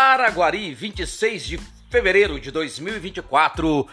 Araguari, 26 de fevereiro de 2024,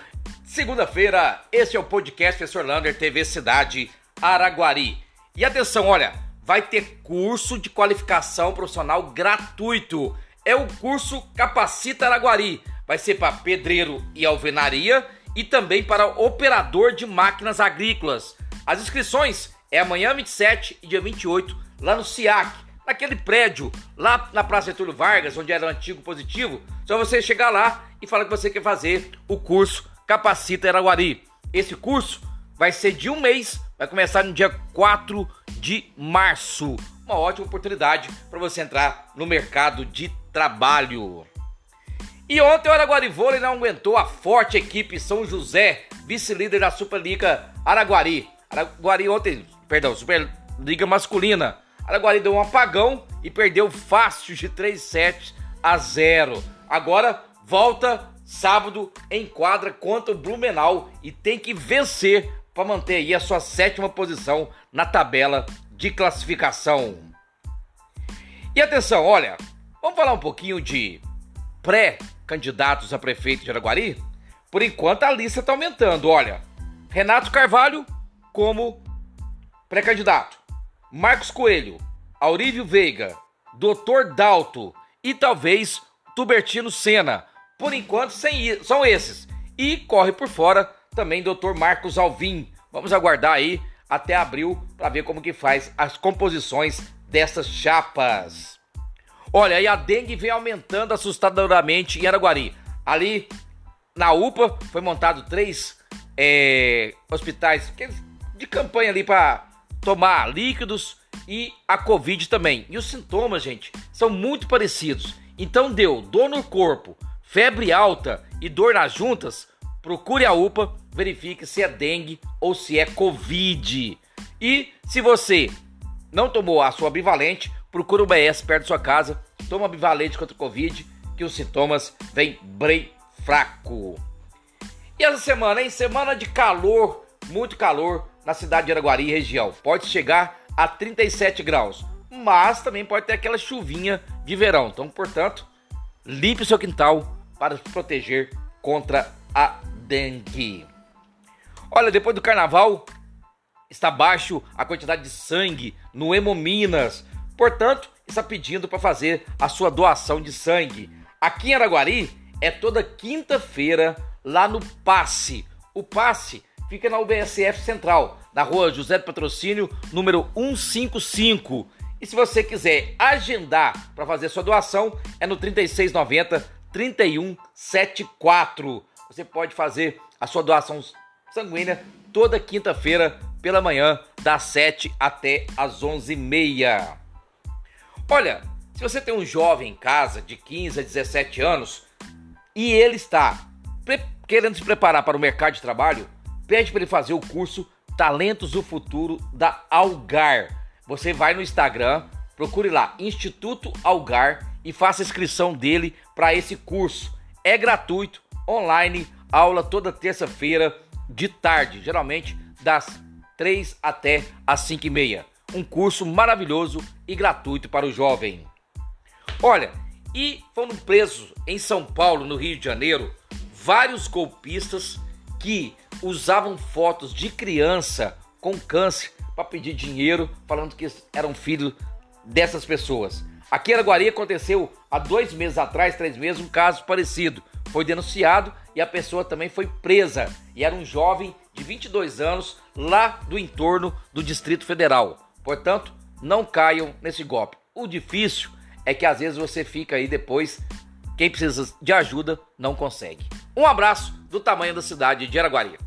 segunda-feira. Este é o podcast Professor Lander TV Cidade Araguari. E atenção, olha, vai ter curso de qualificação profissional gratuito. É o curso Capacita Araguari. Vai ser para pedreiro e alvenaria e também para operador de máquinas agrícolas. As inscrições é amanhã 27 e dia 28 lá no SIAC, naquele prédio lá na Praça Getúlio Vargas, onde era o antigo positivo. Só você chegar lá e falar que você quer fazer o curso Capacita Araguari. Esse curso vai ser de um mês, vai começar no dia 4 de março. Uma ótima oportunidade para você entrar no mercado de trabalho. E ontem o Araguari Vôlei não aguentou a forte equipe São José, vice-líder da Superliga Araguari. Araguari ontem, perdão, Superliga Masculina. Araguari deu um apagão e perdeu fácil de 3 sets a 0. Agora volta sábado em quadra contra o Blumenau e tem que vencer para manter aí a sua sétima posição na tabela de classificação. E atenção, olha, vamos falar um pouquinho de pré-candidatos a prefeito de Araguari? Por enquanto a lista está aumentando, olha. Renato Carvalho como pré-candidato. Marcos Coelho, Aurívio Veiga, Dr. Dalto e talvez Tubertino Senna. Por enquanto sem, são esses. E corre por fora também Dr. Marcos Alvim. Vamos aguardar aí até abril para ver como que faz as composições dessas chapas. Olha, e a dengue vem aumentando assustadoramente em Araguari. Ali na UPA foi montado três é, hospitais de campanha ali para tomar líquidos e a Covid também. E os sintomas, gente, são muito parecidos. Então deu dor no corpo, febre alta e dor nas juntas, procure a UPA, verifique se é dengue ou se é Covid. E se você não tomou a sua bivalente, procure o BS perto da sua casa, toma bivalente contra Covid, que os sintomas vêm bem fraco. E essa semana, hein? Semana de calor, muito calor, na cidade de Araguari região. Pode chegar a 37 graus, mas também pode ter aquela chuvinha de verão. Então, portanto, limpe o seu quintal para se proteger contra a dengue. Olha, depois do carnaval está baixo a quantidade de sangue no Hemominas. Portanto, está pedindo para fazer a sua doação de sangue. Aqui em Araguari é toda quinta-feira lá no Passe. O Passe fica na UBSF Central, na rua José Patrocínio, número 155. E se você quiser agendar para fazer sua doação, é no 3690 3174. Você pode fazer a sua doação sanguínea toda quinta-feira pela manhã, das 7 até as 11h30. Olha, se você tem um jovem em casa de 15 a 17 anos e ele está querendo se preparar para o mercado de trabalho, pede para ele fazer o curso Talentos do Futuro da Algar. Você vai no Instagram, procure lá Instituto Algar e faça inscrição dele para esse curso. É gratuito, online, aula toda terça-feira de tarde, geralmente das 3 até as 5 e meia. Um curso maravilhoso e gratuito para o jovem. Olha, e foram presos em São Paulo, no Rio de Janeiro, vários golpistas que usavam fotos de criança com câncer para pedir dinheiro, falando que eram filhos dessas pessoas. Aqui em Araguari aconteceu há dois meses atrás, três meses, um caso parecido. Foi denunciado e a pessoa também foi presa. E era um jovem de 22 anos lá do entorno do Distrito Federal. Portanto, não caiam nesse golpe. O difícil é que às vezes você fica aí depois, quem precisa de ajuda não consegue. Um abraço do tamanho da cidade de Araguari.